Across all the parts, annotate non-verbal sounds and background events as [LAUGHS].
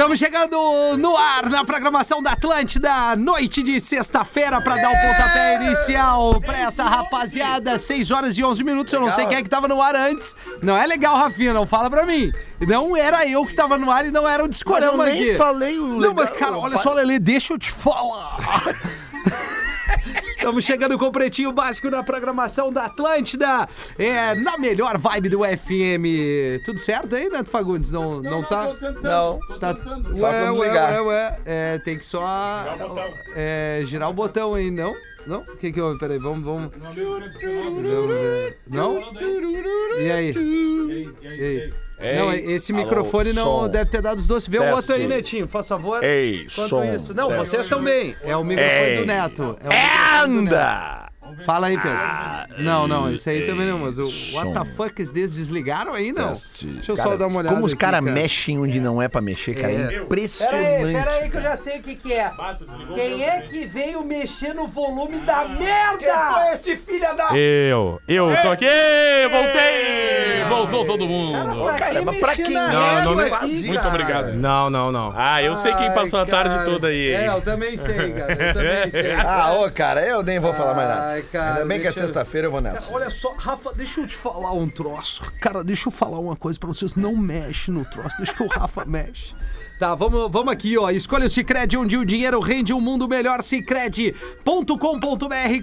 Estamos chegando no ar na programação da Atlântida, noite de sexta-feira, para dar o pontapé inicial pra essa rapaziada. 6 horas e 11 minutos. Eu não sei quem é que tava no ar antes. Não é legal, Rafinha, não fala pra mim. Não era eu que tava no ar e não era o discorama Mas eu nem aqui. falei o Não, mas cara, olha só, Lelê, deixa eu te falar. [LAUGHS] Estamos chegando com o Pretinho Básico na programação da Atlântida. É, na melhor vibe do FM. Tudo certo aí, Neto Fagundes? Não, não, tá? Não. Tá, Só ué, ligar. ué, ué. É, tem que só é, girar o botão aí, não? Não? O que que houve? Peraí, vamos, vamos. Vamos ver. Não? E aí? E aí? Não, esse alô, microfone não som. deve ter dado os doces. Vê o Teste. outro aí, Netinho, faz favor. Ei, Enquanto som. isso. Não, teste. vocês também. É o microfone Ei. do Neto. É o microfone do Neto. Fala aí, Pedro. não, não, isso aí também não, mas o. What the fuck is this? Desligaram aí, não? Deixa eu Cara, só dar uma olhada Como os caras cara. mexem onde não é pra mexer, cara. É. É impressionante. que eu já sei o que que é. Quem é que veio mexer no volume da merda? esse filho da... Eu, eu tô aqui, voltei! Voltou todo mundo. Caramba, pra quem Não, não, nem- aqui, Muito obrigado. Não, não, não. Ah, eu sei quem Ai, passou a tarde toda aí. É, eu também sei, cara. Eu também [LAUGHS] sei. Ah, ô, cara, eu nem vou falar mais nada. Ai, cara, Ainda bem que é sexta-feira, eu vou nessa. Olha só, Rafa, deixa eu te falar um troço. Cara, deixa eu falar uma coisa pra vocês. Não mexe no troço, deixa que o Rafa mexe. Tá, vamos, vamos aqui, ó. Escolha o Cicred, onde o dinheiro rende um mundo melhor. Cicred.com.br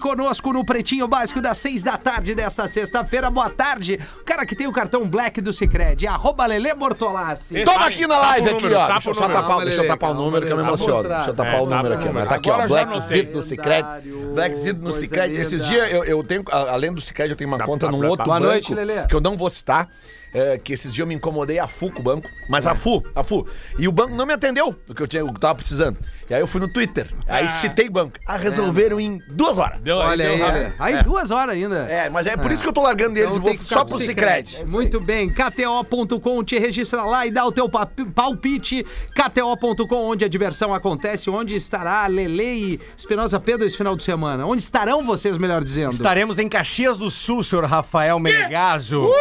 conosco no Pretinho Básico das seis da tarde desta sexta-feira. Boa tarde. O cara que tem o cartão Black do Cicred, arroba Lele Bortolassi. Toma aqui na live, aqui, ó. Deixa eu o só número. tapar, deixa eu tapar o Calma, número que eu me emociono. Deixa eu tapar É, o número aqui, ó. Tá aqui, ó. Agora já Black anotei. Zit no Cicred. Lendário, Black Zit no Cicred. Esses linda. dias eu, eu tenho, além do Cicred, eu tenho uma conta num outro banco. noite, Lelê. Que eu não vou citar. É, que esses dias eu me incomodei a FU com o banco. Mas a FU, a FU. E o banco não me atendeu do que eu, tinha, eu tava precisando. E aí eu fui no Twitter. Aí citei banco. Ah, resolveram em duas horas. Deu, Olha aí, deu rápido. Lelê. Aí duas horas ainda. É, mas é por isso que eu tô largando eles Então e vou só pro Cicred. Cicred. Muito bem, KTO.com, te registra lá e dá o teu pa- palpite. KTO.com, onde a diversão acontece, onde estará Lele e Espinosa Pedro esse final de semana. Onde estarão vocês, melhor dizendo? Estaremos em Caxias do Sul, senhor Rafael Menegaso. Uh!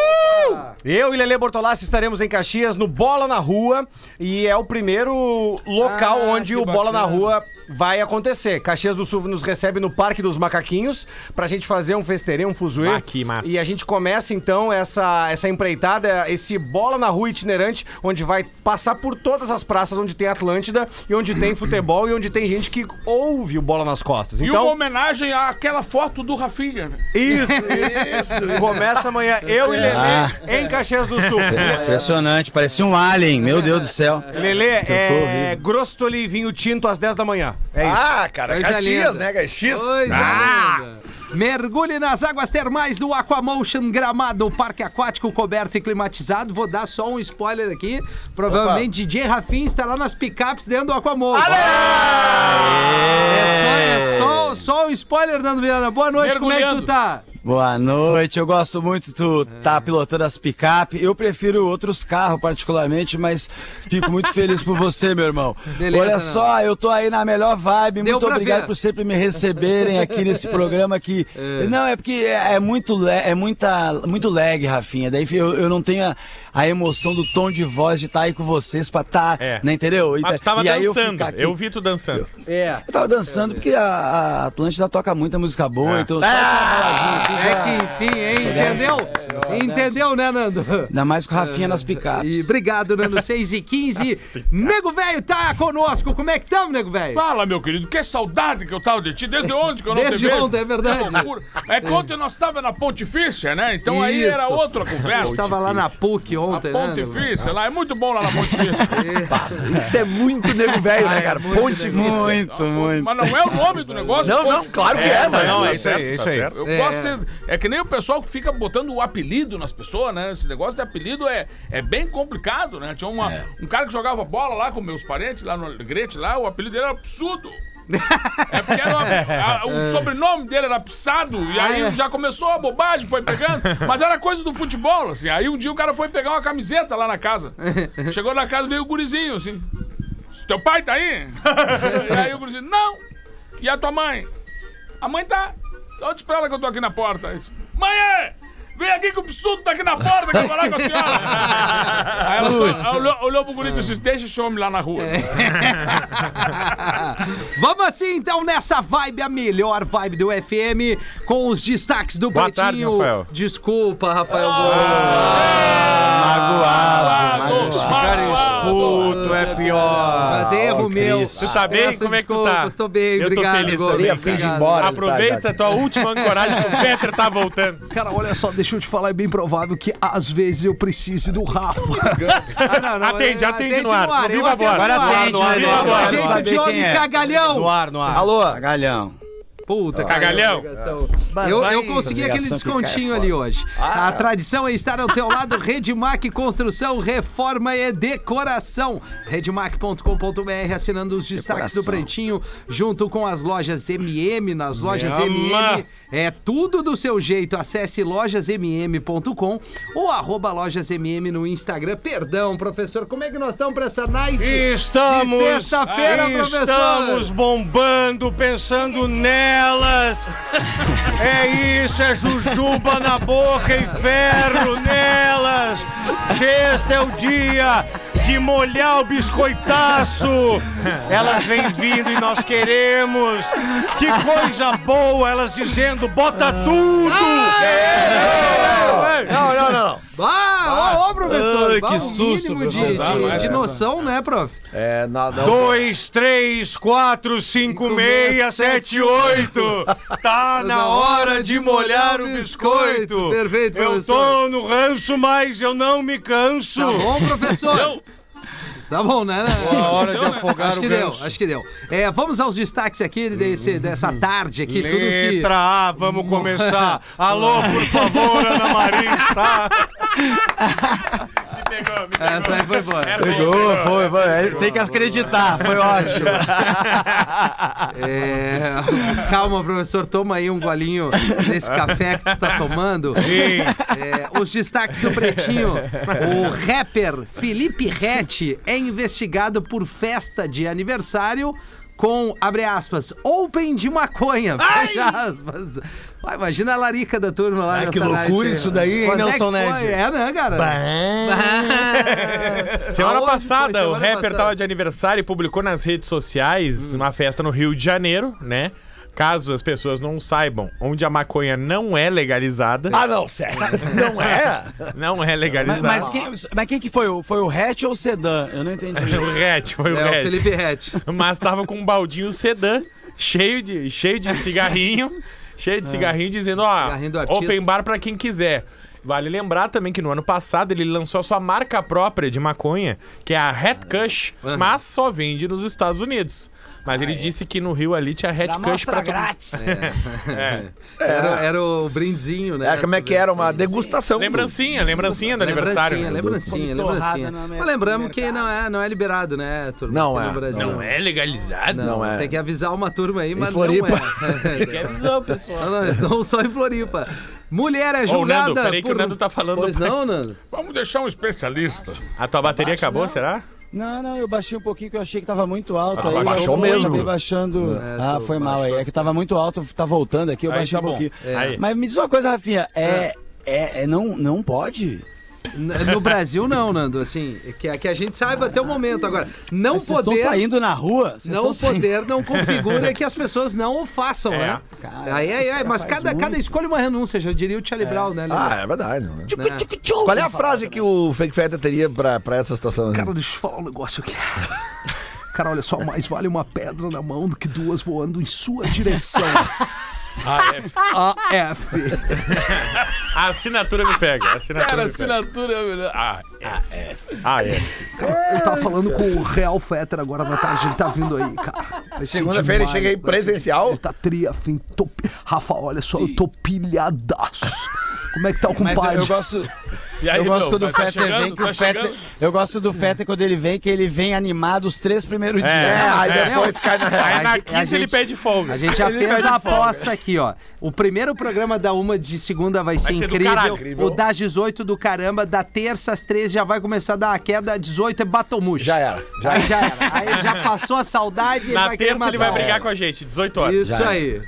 Eu e Lele Bortolassi estaremos em Caxias no Bola na Rua e é o primeiro local Ah, onde o Bola na bacana. Rua vai acontecer. Caxias do Sul nos recebe no Parque dos Macaquinhos pra gente fazer um festeirê, um fuzuê. Ah, que massa. E a gente começa então essa, essa empreitada, esse Bola na Rua itinerante, onde vai passar por todas as praças onde tem Atlântida e onde tem [CLEARS THROAT] futebol e onde tem gente que ouve o Bola nas costas. E uma Então, homenagem àquela foto do Rafinha. né? [LAUGHS] isso, isso. Começa amanhã eu e Lelê Ah. em Caxias do Sul. Impressionante, parecia um alien, meu Deus do céu. Lelê, é e vinho tinto às 10 da manhã. É isso. Ah, cara, Coisa Caxias, linda. né, Caxias? Coisa Ah! linda. Mergulhe nas águas termais do Aquamotion Gramado, parque aquático coberto e climatizado. Vou dar só um spoiler aqui. Provavelmente DJ Rafinha estará nas picapes dentro do Aquamotion. É só, é só, só um spoiler, Nando Viana. Boa noite, como é que tu tá? Boa noite, eu gosto muito tu tá pilotando as picape. Eu prefiro outros carros particularmente, mas fico muito feliz por você, meu irmão. Beleza, Olha só, eu tô aí na melhor vibe. Deu muito obrigado ver. por sempre me receberem aqui nesse [LAUGHS] programa que não é porque é, é muito é muita muito lag, Rafinha. Daí eu, eu não tenho a, a emoção do tom de voz de estar aí com vocês pra estar, É. né, entendeu? E, Mas tu tava e aí eu dançando. Eu, aqui- vi tu dançando. É. Eu tava dançando porque a, a Atlântida toca muita música boa, É. então só essa baladinha aqui. É que enfim, hein? Entendeu? Entendeu, né, Nando? Ainda mais com o Rafinha nas E picapes. obrigado, Nando. 6 e 15. [LAUGHS] Nego Velho tá conosco. Como é que tamo, Nego Velho? Fala, meu querido, que saudade que eu tava de ti. Desde ontem que eu não Desde te vejo. ontem, é verdade. É que ontem nós tava na Pontifícia, né? Então aí Isso. era outra conversa. gente tava lá na PUC ontem, né? Nego Velho? Pontifícia, lá é muito bom lá na Pontifícia. Isso é muito nego velho, Ah, né, é cara? velho. Muito, muito. Mas não é o nome do negócio? Não, não, claro que é, mas não, tá é isso aí, certo, é isso tá aí. certo. Eu É. gosto de, é que nem o pessoal que fica botando o apelido nas pessoas, né? Esse negócio de apelido é, é bem complicado, né? Tinha uma, um cara que jogava bola lá com meus parentes, lá no Alegrete, lá, o apelido dele era absurdo. É porque era a- o [LAUGHS] sobrenome dele era Psado, e aí Ah, é. já começou a bobagem, foi pegando. Mas era coisa do futebol, assim. Aí um dia o cara foi pegar uma camiseta lá na casa. Chegou na casa, veio o gurizinho, assim. Teu pai tá aí? [LAUGHS] e aí o gurizinho, não. E a tua mãe? A mãe tá. Então te espera que eu tô aqui na porta. Disse, Mãe! Vem aqui que o psudo tá aqui na porta que eu vou falar com a senhora. [LAUGHS] Aí ela só, olhou, olhou pro guri e disse: Deixa esse homem lá na rua. [LAUGHS] Vamos assim, então, nessa vibe, a melhor vibe do FM, com os destaques do Boa tarde, Pretinho. Rafael. Desculpa, Rafael. Magoado, tá bem? Peço Como é que tu tá? Tô bem, Eu tô obrigado. feliz Gomes. também, fim de embora. Aproveita a tua última ancoragem que o Peter tá voltando. [LAUGHS] Cara, olha só, deixa eu te falar, é bem provável que às vezes eu precise do Rafa. [LAUGHS] ah, não, não, Atende, é, atende no ar. No eu Viva Agora ar. atende, no ar, no ar, Eu ar. Jeito de homem cagalhão. No ar, no ar. Alô? Galhão. Puta, Cagalhão. Eu, eu consegui aquele que descontinho é ali hoje. Ah. A tradição é estar ao teu lado. [LAUGHS] Redmac Construção, Reforma e Decoração. Redmac.com.br assinando os destaques do Decoração. Pretinho, junto com as lojas MM. Nas lojas. MM é tudo do seu jeito. Acesse lojasmm.com ou arroba lojasmm no Instagram. Perdão, professor, como é que nós estamos pra essa night? Estamos, sexta-feira, professor. estamos bombando, pensando É isso, é jujuba na boca e ferro nelas. Sexta é o dia de molhar o biscoitaço. Elas vêm vindo e nós queremos. Que coisa boa, elas dizendo, bota tudo. Não, não, não. Ah, ô, ô, professor, Ai, bah, que o susto, mínimo de, de, de noção, né, prof? É, não. Dois, três, quatro, cinco, meia, sete, oito. Tá [LAUGHS] na hora de molhar o biscoito. Perfeito, Eu professor. tô no ranço, mas eu não me canso. Tá bom, professor? Deu? Tá bom, né? A hora de afogar Acho o que deu, ganso. acho que deu. É, vamos aos destaques aqui desse, dessa tarde aqui, tudo que... Letra A, vamos começar. Alô, por favor, Ana Marista. Essa aí foi boa. Pegou, foi, foi. Tem que acreditar, foi ótimo. [LAUGHS] É, calma, professor, toma aí um golinho desse café que tu tá tomando. É, os destaques do Pretinho. O rapper Felipe Rett é investigado por festa de aniversário com, abre aspas, open de maconha, fecha aspas. Vai, imagina a larica da turma lá Ai, que loucura night. isso daí, hein, Quando é Nelson foi? Ned? É, né, cara? Ah. [LAUGHS] Semana Aonde passada, o Semana rapper passada. tava de aniversário e publicou nas redes sociais uma festa no Rio de Janeiro, né? Caso as pessoas não saibam, onde a maconha não é legalizada. Ah, não, sério. [LAUGHS] Não é? Não é Mas, legalizada. mas quem, mas quem que foi? O- Foi o hatch ou o sedã? Eu não entendi. [LAUGHS] O Red, foi o É, o Red. Felipe Rett. Mas tava com um baldinho sedã, cheio de, cheio de cigarrinho, cheio de cigarrinho, dizendo, ó, Cigarrinho open bar pra quem quiser. Vale lembrar também que no ano passado ele lançou a sua marca própria de maconha, que é a Hat Kush, mas só vende nos Estados Unidos. Mas ele disse que no Rio ali tinha Hat Kush pra todo grátis. [LAUGHS] É. Era, era o brindezinho, né? É, como é que era? Uma degustação. Lembrancinha, lembrancinha do aniversário. Lembrancinha, lembrancinha, Torrada lembrancinha. Mas lembramos que não é, não é liberado, né, turma? Não é. No Brasil. Não é legalizado? Não, Não é. Tem que avisar uma turma aí, mas Floripa. não é. [LAUGHS] Que avisou, pessoal. Não, não, não só em Floripa. Mulher é Ô, julgada Nando, peraí que por... o Nando tá falando. Pois não, Nando? Vamos deixar um especialista. A tua bateria acabou, será? Não, não, eu baixei um pouquinho que eu achei que tava muito alto. Ah, aí baixou eu mesmo. acabei baixando. É, ah, foi mal aí. É que tava muito alto, tá voltando aqui, eu Aí baixei tá um bom. pouquinho. Aí. Mas me diz uma coisa, Rafinha, é. É, é não, não pode? No Brasil, não, Nando. Assim, que, que a gente saiba até o momento. Agora, não Mas Vocês estão poder... saindo na rua? Vocês Não estão saindo- poder não [LAUGHS] configura que as pessoas não o façam, né? Cara, aí, aí, aí, mas cada, cada escolha uma renúncia, já diria o Charlie Brown, né? Ah, é verdade. Né? Né? Qual é a frase que o Fake Feta teria pra, pra essa situação? Cara, deixa eu falar um negócio aqui. [LAUGHS] Cara, olha só, mais vale uma pedra na mão do que duas voando em sua direção. [LAUGHS] AF. [LAUGHS] A assinatura me pega. A assinatura Cara, me pega. assinatura. Ah, Ah, é. Eu tava falando com o Real Fetter agora na tarde, ele tá vindo aí, cara. Vai ser Segunda-feira ele demais, chega aí vai ser- presencial. Ele tá tri afim. Tô... Rafa, olha só, eu tô pilhadaço. Como é que tá o Mas eu, compadre? eu gosto. E aí, Eu gosto meu, quando o tá Fetter chegando, vem, que tá o Fetter. chegando. Eu gosto do Fetter quando ele vem, que ele vem animado os três primeiros dias. É, aí depois cai na. Aí na A gente- quinta a ele gente- pede folga. A gente já [LAUGHS] Ele fez a aposta aqui, ó. O primeiro programa da uma de segunda vai ser, incrível. caralho. O das 18 do caramba, da terça às 13 já vai começar a dar a queda. 18 é Batomush. Já era. Já Aí já era. Aí já passou a saudade. Na vai terça ele vai brigar com a gente, 18 horas. Isso aí.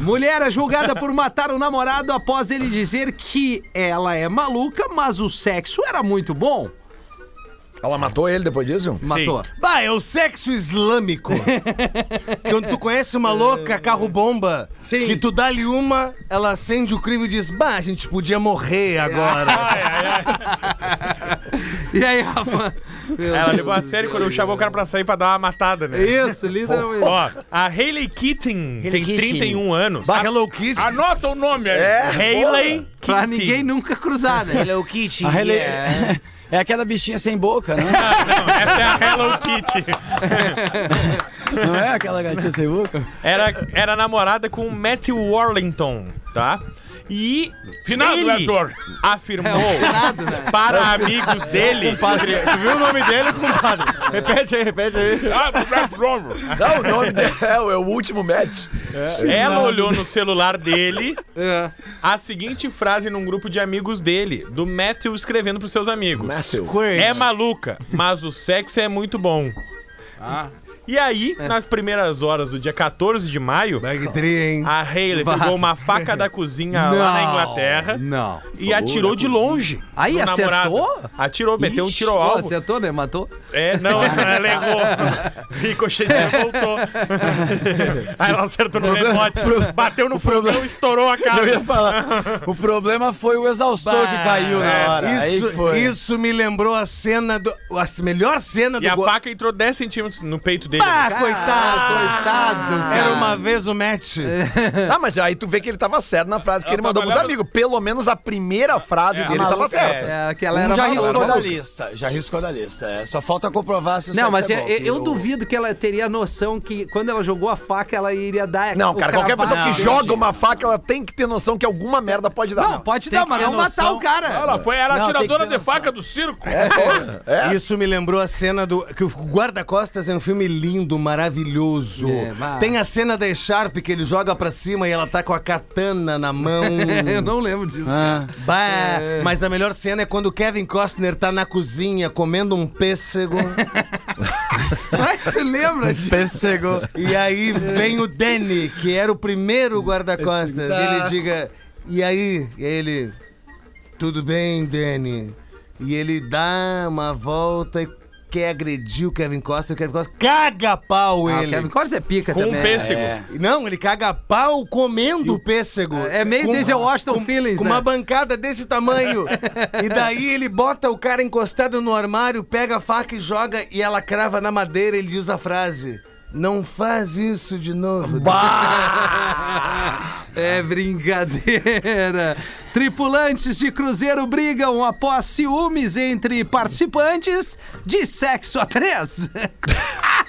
Mulher é julgada por matar o namorado após ele dizer que ela é maluca, mas o sexo era muito bom. Ela matou ele depois disso? Matou. Bah, é o sexo islâmico. [LAUGHS] Quando tu conhece uma louca carro-bomba, Sim. que tu dá-lhe uma, ela acende o crivo e diz: Bah, a gente podia morrer [LAUGHS] agora. Ai, ai, ai. E aí, Rafa? Ela levou a sério quando eu chamou o cara pra sair pra dar uma matada, né? Isso, literalmente. Ó, a Hayley Keating tem 31 anos. Bah, Hello Kitty. Anota o nome aí. É, Hayley Pra Keating. ninguém nunca cruzar, né? Hello Kitty. A Hele- [LAUGHS] É aquela bichinha sem boca, né? [LAUGHS] Não, essa é a Hello Kitty. [LAUGHS] Não é aquela gatinha sem boca? Era, era namorada com o Matthew Warlington, tá? E Finado, ele Heitor. afirmou Finado, né? para amigos dele Tu viu o nome dele, compadre? Repete aí, repete aí. Ah. Não, o nome dele é, o- é o último match. Ela olhou no celular dele É. a seguinte frase num grupo de amigos dele, do Matthew escrevendo pros seus amigos. Matthew. É maluca, mas o sexo é muito bom. Ah, E aí, nas primeiras horas do dia 14 de maio, a Hayley pegou uma faca da cozinha lá na Inglaterra Não. e atirou de longe. Aí acertou? namorado. Atirou, meteu um tiro ao alvo. acertou, né? Matou? É, não, [LAUGHS] ela errou. Ricocheteou e voltou. [LAUGHS] Aí ela acertou no rebote, bateu no fogão e estourou a Eu ia falar. [LAUGHS] O problema foi o exaustor que caiu na hora. Isso, isso me lembrou a cena do. A melhor cena do. E a go- faca entrou 10 centímetros no peito dele. Ah, Ah, coitado! coitado, cara. Era uma vez o match. [LAUGHS] Ah, mas aí tu vê que ele tava certo na frase que Ela ele mandou pros trabalhava- amigos. Pelo menos a primeira frase dele tava certa. É, aquela Um era já maluca. riscou da lista. Já riscou da lista. É, só falta comprovar se o Não, sexo mas é eu, bom, eu- que eu o- duvido que ela teria noção que quando ela jogou a faca, ela iria dar. Não, o cara, qualquer pessoa que joga uma faca, ela tem que ter noção que alguma merda pode dar. Não, pode Tem dar, que mas ter não matar noção. o cara. ela foi, era Não, tem atiradora que ter de faca do circo. É. Isso me lembrou a cena do. Que o Guarda-Costas é um filme lindo, maravilhoso. É, mas- Tem a cena da Sharp que ele joga pra cima e ela tá com a katana na mão. [LAUGHS] eu não lembro disso. Ah, Bah, Mas a melhor cena é quando o Kevin Costner tá na cozinha comendo um pêssego. [LAUGHS] Mas tu lembra disso? pêssego. e aí vem o Danny, que era o primeiro guarda-costas. Tá. Ele diga. E aí? E aí ele. Tudo bem, Danny? E ele dá uma volta e quer agredir o Kevin Costner. O Kevin Costner caga pau Ah, o ele. Kevin Costner é pica Com um também. pêssego. Não, ele caga pau comendo o pêssego. É meio Denzel Washington feelings, com né? uma bancada desse tamanho. [LAUGHS] e daí ele bota o cara encostado no armário, pega a faca e joga e ela crava na madeira ele diz a frase: Não faz isso de novo. [LAUGHS] É brincadeira. Tripulantes de cruzeiro brigam após ciúmes entre participantes de sexo a três. [LAUGHS]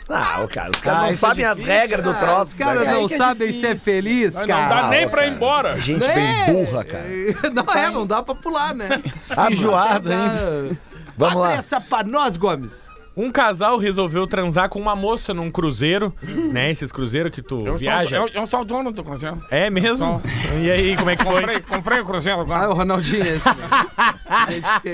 Ah, ô, cara, os caras Ah, não é sabem as regras do Ah, troço. Os caras né, cara? não que é sabem difícil. ser feliz, Não cara. dá nem pra ir embora. Gente É. bem burra, cara. [LAUGHS] Não é, não dá pra pular, né? Enjoado, hein? Vamos lá. Abre essa pra nós, Gomes. Um casal resolveu transar com uma moça num cruzeiro, né? Esses cruzeiros que tu Eu viaja. Sou, eu, eu sou o dono do cruzeiro. É mesmo? E aí, como é que foi? Comprei, comprei o cruzeiro Ah, agora. o Ronaldinho esse. [LAUGHS]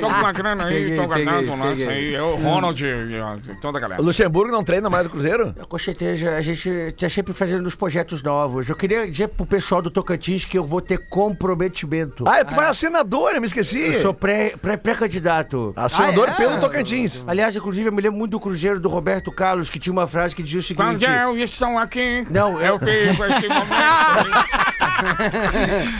Tô com uma grana aí, Peguei, tô guardando peguei, um lance aí. Eu, Ronald e toda a galera. O Luxemburgo não treina mais o Cruzeiro? Com certeza, a gente tá sempre fazendo os projetos novos. Eu queria dizer pro pessoal do Tocantins que eu vou ter comprometimento. Ah, tu vai a senadora, me esqueci. Eu sou pré- pré- pré-candidato. Assinador Ah, é? pelo Tocantins. Aliás, inclusive, eu me lembro muito do Cruzeiro do Roberto Carlos, que tinha uma frase que dizia o Quando seguinte: eu estão aqui, Não, eu fico esse [LAUGHS] momento.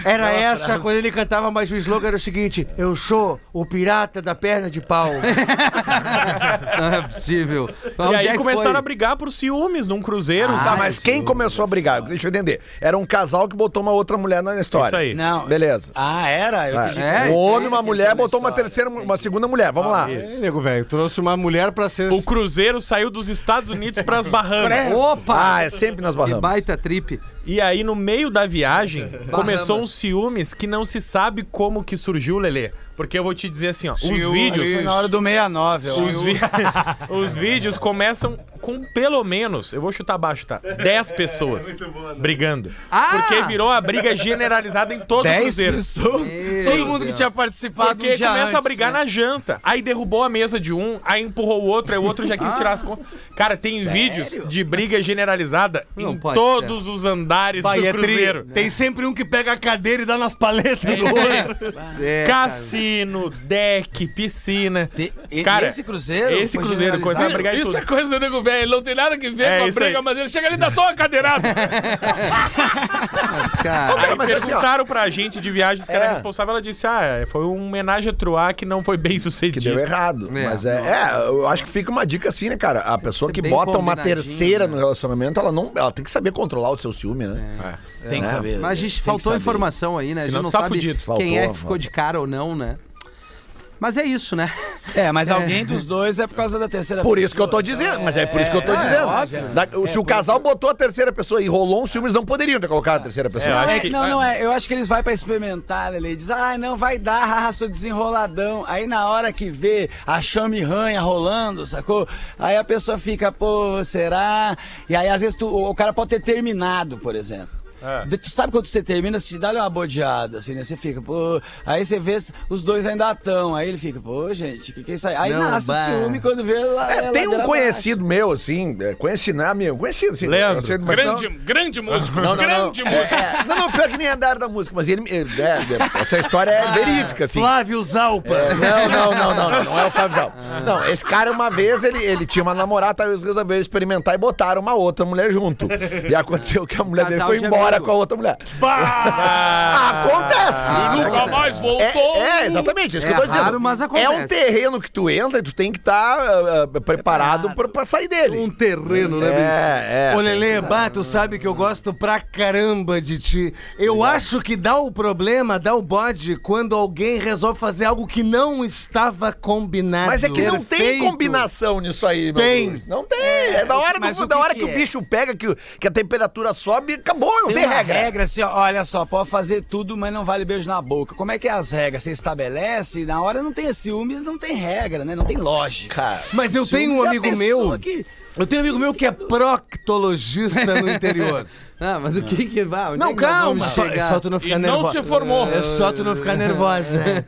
Era essa quando ele cantava, mas o slogan era o seguinte: Eu sou o pirata da perna de pau. [LAUGHS] Não é possível. E Onde aí é começaram foi? a brigar por ciúmes num cruzeiro. Tá, mas quem começou a brigar? Deixa eu entender. Era um casal que botou uma outra mulher na história. Isso aí. Não. Beleza. Ah, era? Eu entendi. É, o homem, uma mulher, botou uma terceira, uma segunda mulher. Vamos lá. É, nego, velho, trouxe uma mulher pra ser. O cruzeiro saiu dos Estados Unidos pras [LAUGHS] Bahamas. Opa! Ah, é sempre nas Que Bahamas. baita trip. E aí, no meio da viagem, [LAUGHS] começou uns ciúmes que não se sabe como que surgiu, Lelê. Porque eu vou te dizer assim, ó, os vídeos... Foi na hora do 69, eu Os, vi- [LAUGHS] os vídeos começam com pelo menos, eu vou chutar baixo, tá? 10 pessoas [LAUGHS] brigando. Ah! Porque virou a briga generalizada em todo o 10 Cruzeiro. pessoas. Todo mundo que tinha participado Porque um dia começa a antes, brigar né? na janta. Aí derrubou a mesa de um, aí empurrou o outro, aí o outro já quis tirar as contas. Cara, tem vídeos de briga generalizada Não em todos os andares Vai, do é tri- Cruzeiro. Tem sempre um que pega a cadeira e dá nas paletas do outro. É, cara. Cassino, deck, piscina. Te- e- Cara, esse Cruzeiro? esse Cruzeiro, coisa- brigar Isso tudo. é coisa do nego velho, ele não tem nada que ver É com a isso briga, aí. mas ele chega ali e dá só uma cadeirada. [LAUGHS] Mas, cara, Aí mas assim, perguntaram pra gente de viagens que era É. responsável, ela disse: Ah, foi um homenagem a Troar que não foi bem Que deu sucedido. errado. É. Mas é, é, eu acho que fica uma dica assim, né, cara? A pessoa que bota uma terceira né? no relacionamento, ela não. Ela tem que saber controlar o seu ciúme, né? Tem que saber. mas a gente faltou informação aí, né? A gente não tá sabe fudido. quem Faltou, é que ficou de cara ou não, né? Mas é isso, né? É, mas alguém dos dois é por causa da terceira Por isso que eu tô pessoa. dizendo, mas é por isso que eu tô é, dizendo. óbvio. Da- se o casal botou a terceira pessoa e rolou uns ciúmes, não poderiam ter colocado a terceira pessoa. É, eu acho É, que- não, não é. Eu acho que eles vão pra experimentar, Lele. Diz, ah, não, vai dar, haha, sou desenroladão. Aí na hora que vê a chame-ranha rolando, sacou? Aí a pessoa fica, pô, será? E aí às vezes tu- o cara pode ter terminado, por exemplo. É. Tu sabe quando você termina, você te dá uma bodeada, assim, né? Você fica, pô. Aí você vê os dois ainda estão. Aí ele fica, pô, gente, o que, que é isso aí? Aí Não, nasce bah. o ciúme quando vê lá. É, tem um conhecido meu, assim, é, conhecido, não é amigo, conhecido, assim. Leandro. conhecido, mas grande, não- grande músico, Não, não, não. grande músico. É, não, não, pior que nem é da área da música, mas ele. ele- é, é, essa história é verídica, assim. Flávio Zalpa. É, não, não, não, não, não, não é o Flávio Zalpa. Não, esse cara, uma vez, ele, ele tinha uma namorada, aí eles resolveram experimentar e botaram uma outra mulher junto. E aconteceu que a mulher dele foi embora com a outra mulher. Ah, Acontece! E nunca mais voltou. É, é, exatamente, isso que É eu tô dizendo. raro, mas É um terreno que tu entra e tu tem que estar preparado pra, pra sair dele. Um terreno, né, bicho? É, é. Ô, Lelê, bah, tu sabe que eu gosto pra caramba de ti. Eu acho que dá o problema, dá o bode, quando alguém resolve fazer algo que não estava combinado. Mas é que não tem combinação nisso aí, meu Tem. Deus. Não tem. É, da hora, do, da que hora que que, é? o bicho pega, que, que a temperatura sobe, acabou, não tem, Tem, uma regra. regra. assim, ó, olha só, pode fazer tudo, mas não vale beijo na boca. Como é que é as regras? Você estabelece, na hora não tem ciúmes, não tem regra, né? Não tem lógica. Cara, Mas eu tenho um é amigo meu. que- Eu tenho um amigo meu que é proctologista no interior. [LAUGHS] Ah, mas o que que vai? Onde é Não, que calma, só, é só tu não E ficar não nervosa. se formou. É só tu não ficar nervosa.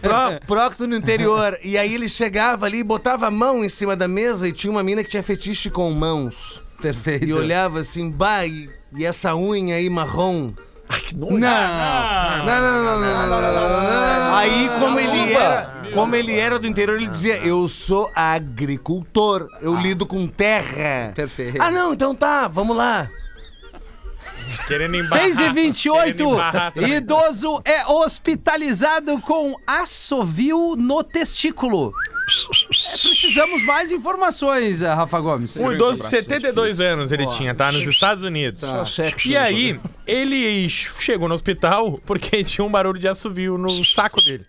Pro, procto no interior. E aí ele chegava ali, botava a mão em cima da mesa e tinha uma mina que tinha fetiche com mãos. Perfeito. E olhava assim, bah, e, e essa unha aí marrom. Não. Não, não, não, não, não, não, não. Aí, como ele era, como ele era do interior, ele dizia: Eu sou agricultor, eu lido com terra. Perfeito. Ah, não, então tá, vamos lá. querendo embarrar. 6 e 28 Querendo embarrar idoso é hospitalizado com assovio no testículo. Precisamos mais informações, eh, Rafa Gomes. Um idoso de 72 anos ele tinha, tá? Nos Estados Unidos. E aí, ele chegou no hospital porque [LAUGHS] tinha um barulho de assovio no [LAUGHS] saco dele.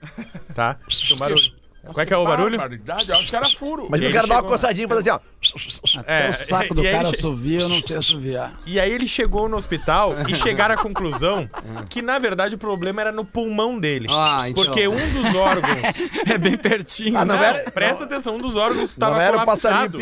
Tá? Tinha um barulho. Qual é que é o barulho? Barbaridade, eu acho que era furo. mas E eu ele quero dar uma coçadinha e fazer assim, ó. É, o saco do cara assovia, eu não sei assoviar. E aí ele chegou no hospital e chegaram à conclusão que, na verdade, o problema era no pulmão dele. Ah, então. Porque um dos órgãos... [LAUGHS] É bem pertinho. Ah, não, Não, era, presta atenção, um dos órgãos não estava o colapsado.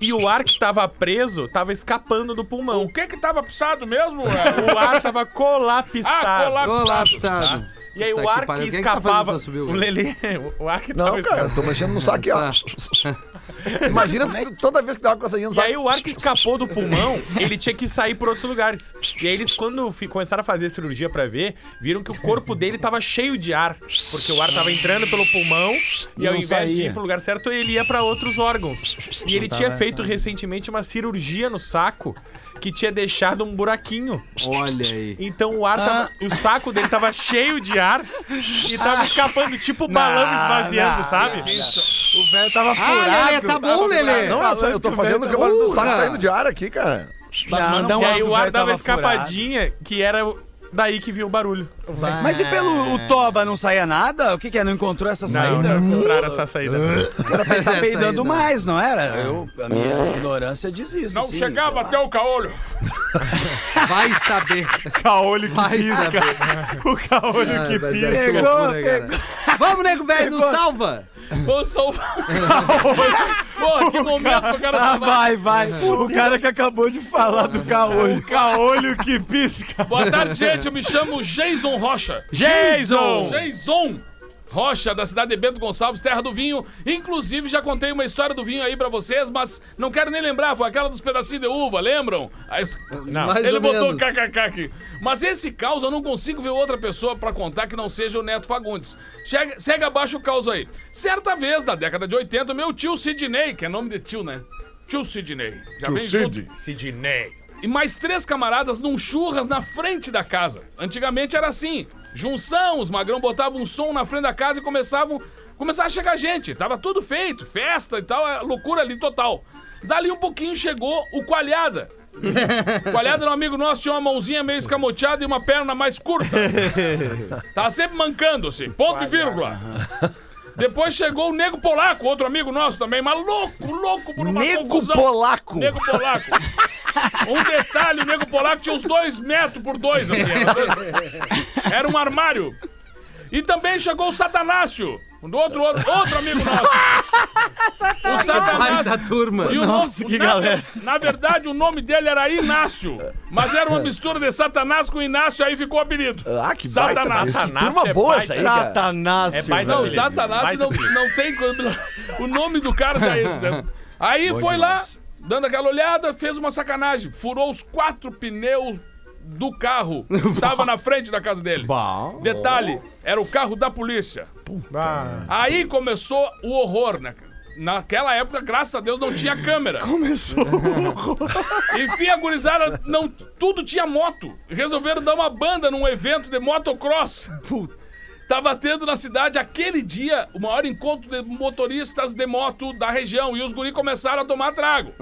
E o ar que tava preso tava escapando do pulmão. O que que tava pisado mesmo? é? O ar tava colapsado. Ah, colapsado. Colapsado. E aí Puta o que ar que que tá escapava. essa subiu, o? Lelê, o ar que Não, tava cara, eu tô mexendo no saco aqui, ó. Tá. [LAUGHS] Imagina tu- toda vez que uma coçadinha no E aí o ar que escapou do pulmão, ele tinha que sair por outros lugares. E aí eles, quando começaram a fazer a cirurgia pra ver, viram que o corpo dele tava cheio de ar. Porque o ar tava entrando pelo pulmão e ao invés de saía. ir pro lugar certo, ele ia pra outros órgãos. E ele tinha feito recentemente uma cirurgia no saco que tinha deixado um buraquinho. Olha aí. Então o ar tava, o saco dele tava cheio de ar e tava escapando, tipo balão esvaziando, sabe? O velho tava Ah, Lelê, tá bom, Lelê? Não, eu, só- eu tô fazendo o que eu do saco saindo de ar aqui, cara. Mandar um E aí o ar dava tava furado. escapadinha, que era Daí que viu o barulho. Mas e pelo o Toba não saía nada? O que que é? Não encontrou essa Não, saída? não encontraram essa saída. [LAUGHS] Era pra estar Essa peidando saída. mais, não era? Eu, a minha ignorância diz isso. Não sim, chegava até o caolho. [LAUGHS] Vai saber. Caolho que Vai pisca. saber. [LAUGHS] O caolho Ah, que pisca. Pegou, cara. Vamos, nego velho, nos salva. Vamos salvar. [LAUGHS] Pô, que momento que eu quero Ah, salvar. vai, vai. O cara que acabou de falar do caolho. Caolho que pisca. Boa tarde, gente. Eu me chamo Jason Rocha. Jason! Jason Rocha, da cidade de Bento Gonçalves, terra do vinho. Inclusive, já contei uma história do vinho aí pra vocês, mas não quero nem lembrar. Foi aquela dos pedacinhos de uva, lembram? Aí, Não. [LAUGHS] Mais ele ou botou menos. kkk aqui. Mas esse caos eu não consigo ver outra pessoa pra contar que não seja o Neto Fagundes. Chega, segue abaixo o caos aí. Certa vez, na década de 80, meu tio Sidney, que é nome de tio, né? Tio Sidney. Já vem junto. Sidney. E mais três camaradas num churras na frente da casa. Antigamente era assim. Junção, os magrão botavam um som na frente da casa e começavam. Começava a chegar gente. Tava tudo feito, festa e tal, é loucura ali total. Dali um pouquinho chegou o Coalhada. O [LAUGHS] Coalhada era um amigo nosso, tinha uma mãozinha meio escamoteada e uma perna mais curta. [LAUGHS] Tava sempre mancando, assim, ponto e vírgula. Depois chegou o Nego Polaco, outro amigo nosso também, mas louco, louco por uma Nego confusão. Polaco. Nego Polaco. [LAUGHS] [LAUGHS] Um detalhe, o Nego Polaco tinha uns dois metros por dois, assim. Era, dois- era um armário. E também chegou o Satanácio, um do outro, outro, outro amigo nosso. [LAUGHS] O Vai Satanácio. da turma. E o Nossa, nome- que na, galera. Na verdade, o nome dele era Inácio. Mas era uma mistura de Satanás com Inácio, aí ficou o apelido. Ah, que baita. Satanás. Satanás Turma é boa essa aí, cara. Satanás. É baita Não. Satanás não, não tem. [LAUGHS] O nome do cara já é esse, né? Aí foi lá, dando aquela olhada, fez uma sacanagem. Furou os quatro pneus do carro que [LAUGHS] tava na frente da casa dele. Detalhe, era o carro da polícia. Ah, Aí começou o horror, né? Naquela época, graças a Deus, não tinha câmera. Começou o horror. [LAUGHS] Enfim, a gurizada, não, tudo tinha moto. Resolveram dar uma banda num evento de motocross. Tava tendo na cidade aquele dia o maior encontro de motoristas de moto da região. E os guri começaram a tomar trago.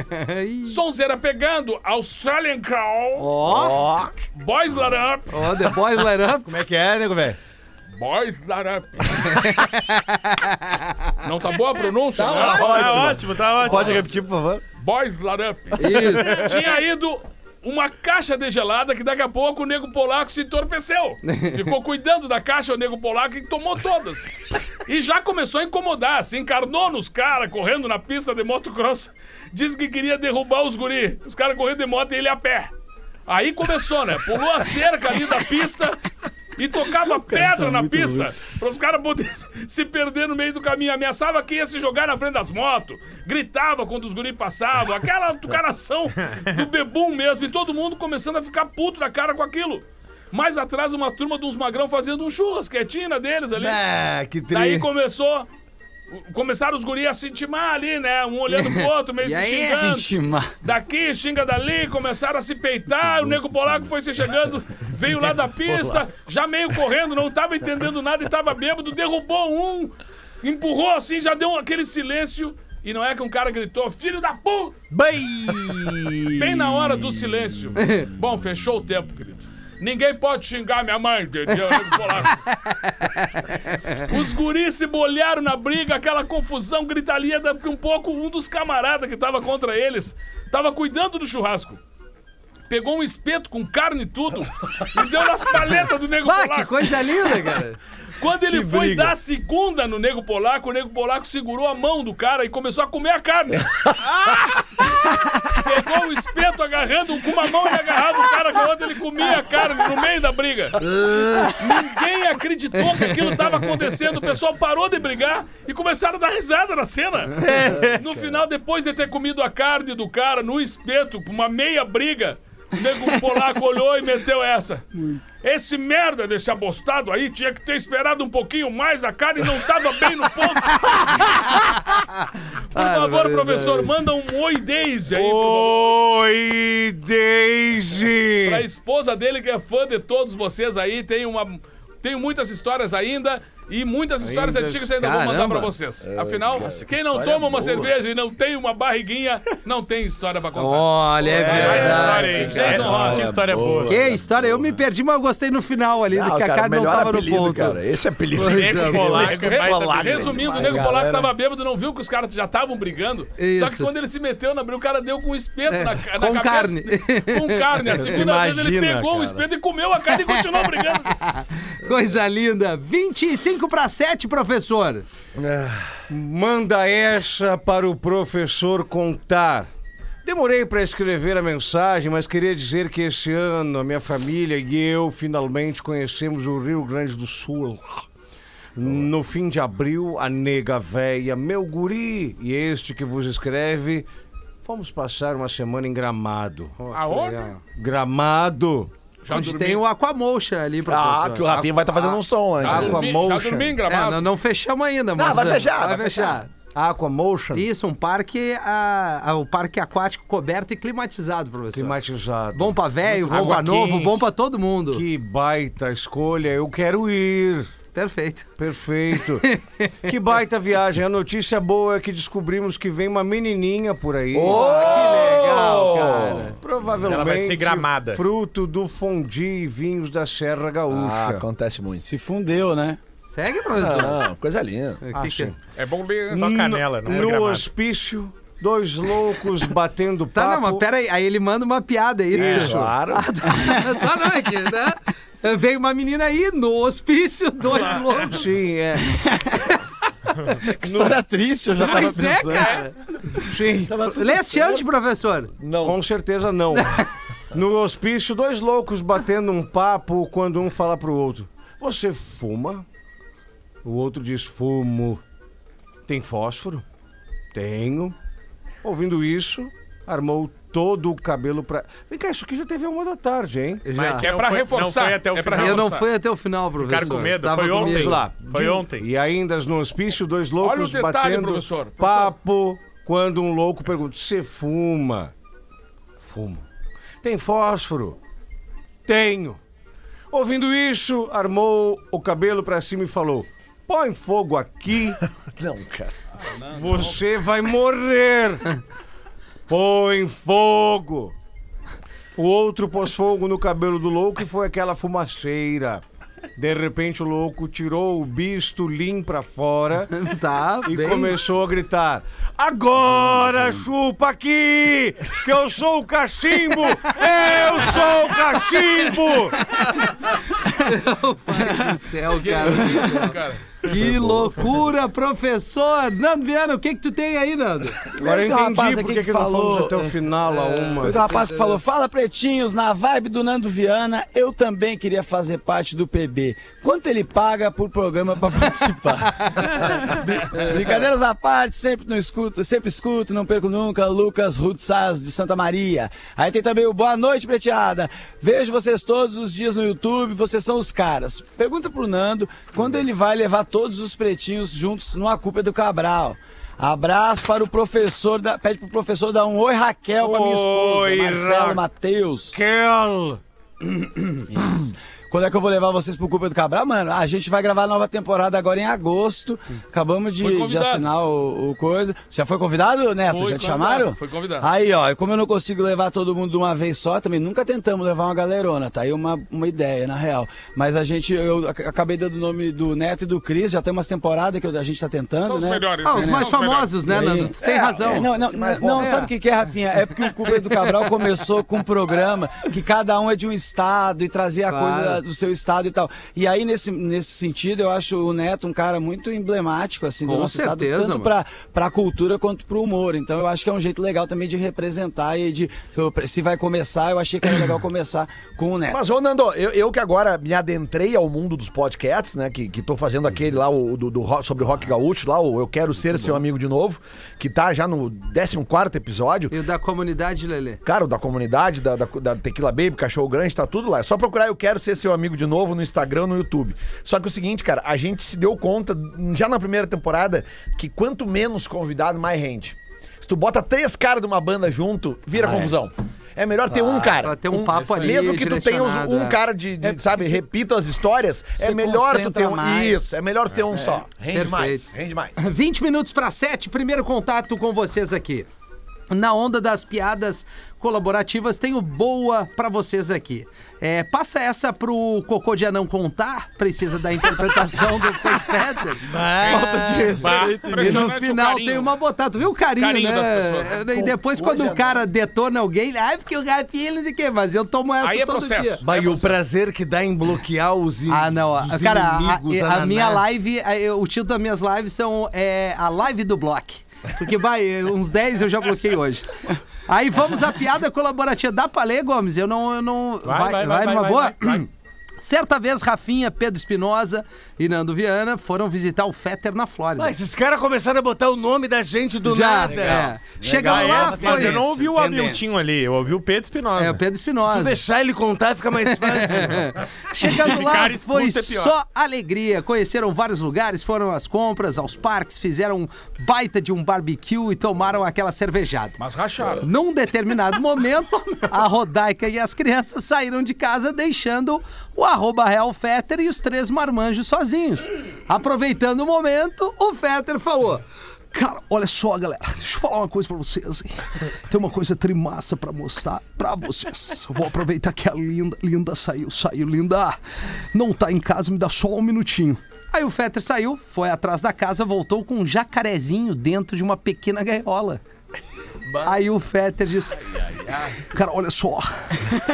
[LAUGHS] Sonzeira pegando, Australian Crawl, Ó, Boys Let Up, ó, The Boys Light Up. Como é que é, nego, velho? Boys Let Up. Não tá boa a pronúncia? né? tá ótimo, tá ótimo. Pode repetir, por favor? Boys Let Up. Isso. Tinha ido uma caixa de gelada que daqui a pouco o nego polaco se entorpeceu. [LAUGHS] Ficou cuidando da caixa o nego polaco e tomou todas. E já começou a incomodar, se encarnou nos caras correndo na pista de motocross. Disse que queria derrubar os guri. Os caras correndo de moto e ele a pé. Aí começou, né? Pulou a cerca ali da pista e tocava [LAUGHS] pedra na pista para os caras poderem [LAUGHS] se perder no meio do caminho. Ameaçava que ia se jogar na frente das motos. Gritava quando os guris passavam. Aquela [LAUGHS] tucaração do bebum mesmo. E todo mundo começando a ficar puto da cara com aquilo. Mais atrás, uma turma de uns magrão fazendo um churras, quietinho na deles ali. Ah, que Daí tri. começou. Começaram os guris a se intimar ali, né? Um olhando pro outro, meio [LAUGHS] E se aí? xingando. Intimar. Daqui, xinga dali, começaram a se peitar, o nego polaco foi se chegando, veio lá da [LAUGHS] pista, já meio correndo, não tava entendendo nada e tava bêbado, derrubou um, empurrou assim, já deu aquele silêncio. E não é que um cara gritou, filho da puta! Bem na hora do silêncio. [LAUGHS] Bom, fechou o tempo, querido. Ninguém pode xingar minha mãe, entendeu? [LAUGHS] Os guris se bolharam na briga, aquela confusão, gritaria, daqui um pouco um dos camaradas que tava contra eles tava cuidando do churrasco. Pegou um espeto com carne e tudo e deu nas paletas do nego Ah, que polaco. coisa linda, cara. [LAUGHS] Quando ele foi dar a segunda no nego polaco, o nego polaco segurou a mão do cara e começou a comer a carne. [LAUGHS] Pegou o espeto agarrando, com uma mão ele agarrava o cara, com a outra ele comia a carne no meio da briga. Ninguém acreditou que aquilo estava acontecendo. O pessoal parou de brigar e começaram a dar risada na cena. No final, depois de ter comido a carne do cara no espeto, com uma meia briga, o nego polaco olhou e meteu essa. Esse merda desse abostado aí tinha que ter esperado um pouquinho mais, a carne não tava bem no ponto. [LAUGHS] Por favor, professor, manda um oi Daisy aí pro Oi, Daisy! pra esposa dele que é fã de todos vocês aí. Tem uma. Tenho muitas histórias ainda. E muitas histórias Ainda- antigas eu ainda vou mandar Caramba. pra vocês. Afinal, quem não história toma uma boa. cerveja e não tem uma barriguinha, não tem história pra contar. Olha, é verdade. É, Honra. que história boa. Que história, eu me perdi, mas eu gostei no final ali, Ah, que a cara, carne não tava no ponto. cara. Esse apelido. Pois é, Nego Polaco, baita Polaco. Resumindo, o nego polaco galera. tava bêbado, não viu que os caras já estavam brigando. Só Isso. que quando ele se meteu na briga, o cara deu com um espeto É, na, na com cabeça. carne. [LAUGHS] Com carne. A segunda vez ele Imagina, pegou o espeto e comeu a carne e continuou brigando. [LAUGHS] Coisa linda. 25 para 7, professor. Manda essa para o professor contar. Demorei para escrever a mensagem, mas queria dizer que esse ano a minha família e eu finalmente conhecemos o Rio Grande do Sul. No fim de abril, a nega véia, meu guri, e este que vos escreve, fomos passar uma semana em Gramado. Aonde? Legal. Gramado! Já Onde dormi. tem o Aquamotion ali, professor. Ah, que o Rafinha vai estar fazendo um som Já dormi, já Aquamotion. dormi em É, gramado. não, não fechamos ainda, mas... vai é, fechar, Vai vai fechar. Aquamotion, Isso, um parque, ah, ah, o parque aquático coberto e climatizado, professor. climatizado. Bom pra velho, bom Água pra novo, quente. bom pra todo mundo. Que baita escolha, eu quero ir. Perfeito. Perfeito. [LAUGHS] que baita viagem. A notícia boa é que descobrimos que vem uma menininha por aí. Que legal, cara. Provavelmente Ela vai ser gramada. fruto do fondi e vinhos da Serra Ah, Gaúcha. acontece muito. Se fundeu, né? Segue, professor. Não, coisa linda. O que que é? Acho. É bom ler. Só canela, não no, foi no gramado. hospício, dois loucos [LAUGHS] batendo Tá, papo. não, mas pera aí. Aí ele manda uma piada, é isso? Claro. Ah, tá, [LAUGHS] tá, não, é que, né? Veio uma menina aí no hospício, dois loucos. Sim, é. Que história triste, eu já tava Mas é, pensando. cara. Sim. Leste antes, professor. Não. Com certeza não. [LAUGHS] No hospício, dois loucos batendo um papo quando um fala pro outro: Você fuma? O outro diz: Fumo. Tem fósforo? Tenho. Ouvindo isso, armou todo o cabelo pra. Vem cá, isso aqui já teve uma da tarde, hein? Já. É pra foi- reforçar. não foi até o é pra final. Eu não fui até o final, professor. Ficaram com medo? Tava Foi comigo. ontem. Lá. Foi ontem. E ainda no hospício, dois loucos Olha o detalhe, batendo professor. papo quando um louco pergunta: Você fuma? Fumo. Tem fósforo? Tenho. Ouvindo isso, armou o cabelo pra cima e falou: Põe fogo aqui, [LAUGHS] Não, cara. você vai morrer. Põe fogo. O outro pôs fogo no cabelo do louco e foi aquela fumaceira. De repente o louco tirou o bistulim pra fora [LAUGHS] Tá, e bem. começou a gritar: Agora chupa aqui! Que eu sou o cachimbo! Eu sou o cachimbo! [LAUGHS] Pai do céu, Que cara. isso, cara. Que loucura, professor. Nando Viana, o que que tu tem aí, Nando? Agora eu Tem um rapaz entendi aqui por que que que não fomos falou, até o é, final a uma. Outro rapaz que falou: Fala pretinhos, na vibe do Nando Viana, eu também queria fazer parte do PB. Quanto ele paga por programa pra [LAUGHS] participar? [LAUGHS] Brincadeiras à parte, sempre não escuto, sempre escuto, não perco nunca. Lucas Rutsaz de Santa Maria. Aí tem também o Boa Noite, Preteada. Vejo vocês todos os dias no YouTube, vocês são os caras. Pergunta pro Nando quando ele vai levar todos os pretinhos juntos no A Culpa é do Cabral. Abraço para o professor, da, pede pro professor dar um oi Raquel pra minha esposa, Oi, Marcelo Ra- Matheus. Kel! Isso. Quando é que eu vou levar vocês pro Culpa do Cabral? Mano, a gente vai gravar a nova temporada agora em agosto. Acabamos de, de assinar o, o coisa. Já foi convidado, Neto? Foi Já te chamaram? foi convidado. Aí, ó, e como eu não consigo levar todo mundo de uma vez só, também nunca tentamos levar uma galerona, tá aí uma, uma ideia, na real. Mas a gente, eu ac- acabei dando o nome do Neto e do Cris, já tem umas temporadas que a gente tá tentando, São os né? melhores. Ah, os né? mais São melhores. famosos, né? Nando? Tu tem É, razão. é, não, não, não, bom. sabe o que, que é, Rafinha? É porque o Cuba do Cabral começou com um programa que cada um é de um estado e trazia a Claro. coisa do seu estado e tal. E aí, nesse, nesse sentido, eu acho o Neto um cara muito emblemático, assim, do Com nosso certeza, estado, tanto mano. pra, pra cultura quanto pro humor. Então eu acho que é um jeito legal também de representar e de. Se vai começar, eu achei que era legal começar com o Neto. Mas, ô Nando, eu, eu que agora me adentrei ao mundo dos podcasts, né? Que, que tô fazendo aquele lá, o do, do rock- sobre o rock gaúcho, lá, o Eu Quero Ser Seu Amigo de Novo, que tá já no 14 episódio. E o da comunidade, Lelê? Cara, o da comunidade, da, da, da Tequila Baby, Cachorro Grande, tá tudo lá. É só procurar Eu Quero Ser Seu Amigo de Novo no Instagram, no YouTube. Só que é o seguinte, cara, a gente se deu conta, já na primeira temporada, que quanto menos convidado, mais rende. Se tu bota três caras de uma banda junto, vira confusão. É melhor ter um cara. pra ter um papo ali Mesmo que tu tenha um é. cara de, de, É, sabe, se- repita as histórias, é melhor tu ter um. mais. Isso, é melhor ter um só. Rende mais, Perfeito. rende mais. [LAUGHS] 20 minutos para 7, primeiro contato com vocês aqui. Na onda das piadas colaborativas, tenho boa pra vocês aqui. É, passa essa pro Cocô de Anão contar, precisa da interpretação do Fake Fetter. [LAUGHS] Falta de respeito. E no final tem uma botada. Tu viu o carinho, Carinho né? das pessoas? E depois, Cocô quando de o cara detona alguém, ai, porque o Rafinha não sei o quê, mas eu tomo essa Aí é todo processo. dia. Mas e o prazer que dá em bloquear os, in- Ah, não. Cara, a, inimigos, a ananá. minha live, a- eu- o título das minhas lives são é, a live do bloco. Porque, vai, uns 10 eu já bloqueei hoje. Aí vamos à piada colaborativa. Dá pra ler, Gomes? Eu não. Eu não... Vai, vai, vai, numa vai, boa? vai, vai. Certa vez, Rafinha, Pedro Espinosa e Nando Viana foram visitar o Fetter na Flórida. Mas esses caras começaram a botar o nome da gente do Já, nada. é. Chegando lá, Mas foi. eu não ouvi o. Hamilton ali, eu ouvi o Pedro Espinosa. É, o Pedro Se Espinosa. deixar ele contar, fica mais [LAUGHS] fácil. Chegando [LAUGHS] lá, foi é só alegria. Conheceram vários lugares, foram às compras, aos parques, fizeram um baita de um barbecue e tomaram aquela cervejada. Mas racharam. Num determinado momento, a Rodaica e as crianças saíram de casa deixando o arroba Real Fetter e os três marmanjos sozinhos. Aproveitando o momento, o Fetter falou... Cara, olha só, galera. Deixa eu falar uma coisa pra vocês. Hein? Tem uma coisa trimassa pra mostrar pra vocês. Vou aproveitar que a Linda, Linda saiu, saiu, Linda. Não tá em casa, me dá só um minutinho. Aí o Fetter saiu, foi atrás da casa, voltou com um jacarezinho dentro de uma pequena gaiola. Aí o Fetter disse... Cara, olha só.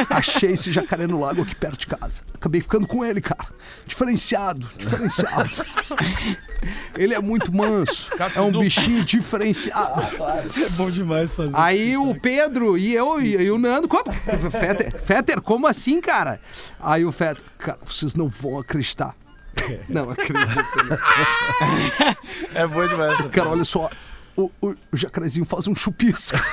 Achei esse jacaré no lago aqui perto de casa. Acabei ficando com ele, cara. Diferenciado, diferenciado. [LAUGHS] Ele é muito manso. É um bichinho diferenciado. É bom demais fazer. Aí o Pedro e eu e, e o Nando, como? Fetter, Fetter, como assim, cara? Aí o Feto, cara, vocês não vão acreditar. Não acredito. [LAUGHS] É bom demais. Cara, olha só. O, o, o jacarezinho faz um chupisco. [LAUGHS]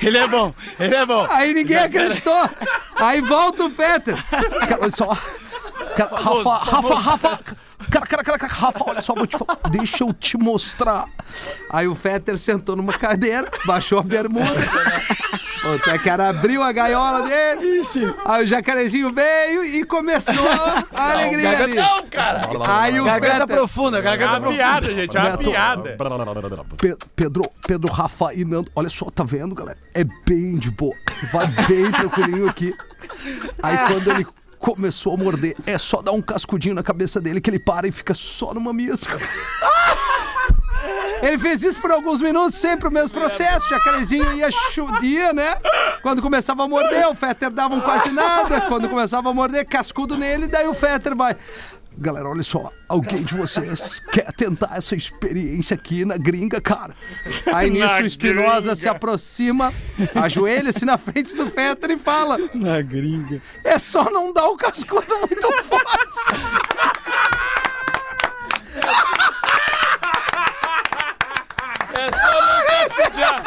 Ele é bom, ele é bom. Aí ninguém acreditou. Aí volta o Fetter. Cara, olha só. Cara, Rafa, Rafa, Rafa. Cara, cara, cara, cara, Rafa, olha só, vou te falar. Deixa eu te mostrar. Aí o Fetter sentou numa cadeira, baixou a bermuda. O cara abriu a gaiola dele. Aí o jacarezinho veio e começou a alegria ali. Não, cara! Aí o Garganta Fetter... profunda, É garganta uma profunda. piada, gente, é uma Beto. piada. Pe- Pedro, Pedro, Rafa e Nando, olha só, tá vendo, galera? É bem de boa. Vai bem [LAUGHS] tranquilinho aqui. Aí quando ele começou a morder, é só dar um cascudinho na cabeça dele que ele para e fica só numa misca. [LAUGHS] Ele fez isso por alguns minutos, sempre o mesmo processo. Jacarezinho ia chudia, né? Quando começava a morder, o Fetter dava um quase nada. Quando começava a morder, cascudo nele, daí o Fetter vai. Galera, olha só, alguém de vocês quer tentar essa experiência aqui na gringa, cara? Aí nisso Na o Espinosa se aproxima, ajoelha-se na frente do Fetter e fala: Na gringa. É só não dar o cascudo muito forte. [LAUGHS] É só cascudear.